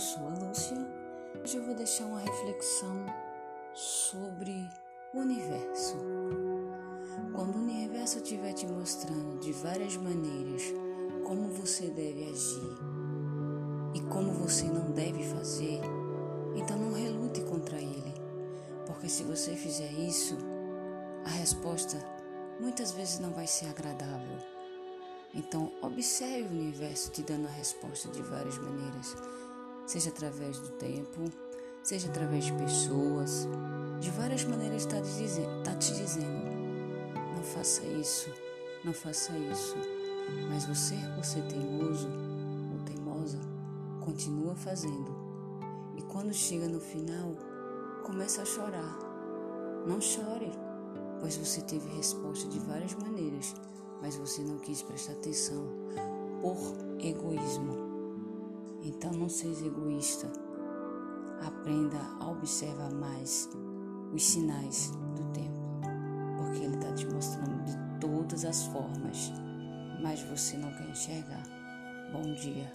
sou a Lúcia. Hoje eu vou deixar uma reflexão sobre o universo. Quando o universo estiver te mostrando de várias maneiras como você deve agir e como você não deve fazer, então não relute contra ele, porque se você fizer isso, a resposta muitas vezes não vai ser agradável. Então, observe o universo te dando a resposta de várias maneiras, seja através do tempo, seja através de pessoas, de várias maneiras está te, dizendo, tá te dizendo: não faça isso, não faça isso. Mas você, ser teimoso ou teimosa, continua fazendo. E quando chega no final, começa a chorar. Não chore, pois você teve resposta de várias maneiras mas você não quis prestar atenção por egoísmo. Então não seja egoísta. Aprenda a observar mais os sinais do tempo, porque ele está te mostrando de todas as formas, mas você não quer enxergar. Bom dia.